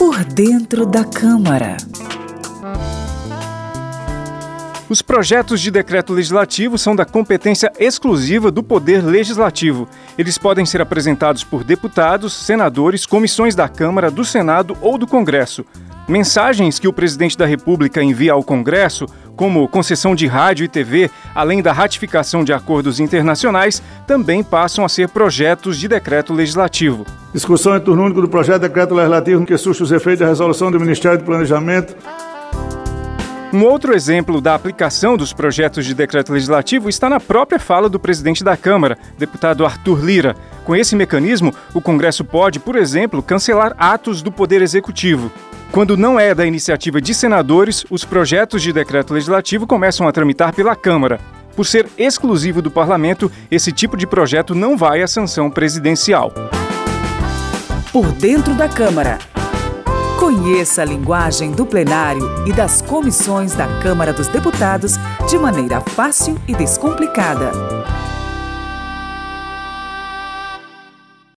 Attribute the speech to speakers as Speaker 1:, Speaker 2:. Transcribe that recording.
Speaker 1: Por dentro da Câmara.
Speaker 2: Os projetos de decreto legislativo são da competência exclusiva do Poder Legislativo. Eles podem ser apresentados por deputados, senadores, comissões da Câmara, do Senado ou do Congresso. Mensagens que o presidente da República envia ao Congresso, como concessão de rádio e TV, além da ratificação de acordos internacionais, também passam a ser projetos de decreto legislativo.
Speaker 3: Discussão em turno único do projeto de decreto legislativo que surge os efeitos da resolução do Ministério do Planejamento
Speaker 2: um outro exemplo da aplicação dos projetos de decreto legislativo está na própria fala do presidente da Câmara, deputado Arthur Lira. Com esse mecanismo, o Congresso pode, por exemplo, cancelar atos do Poder Executivo. Quando não é da iniciativa de senadores, os projetos de decreto legislativo começam a tramitar pela Câmara. Por ser exclusivo do parlamento, esse tipo de projeto não vai à sanção presidencial.
Speaker 1: Por dentro da Câmara. Conheça a linguagem do plenário e das comissões da Câmara dos Deputados de maneira fácil e descomplicada.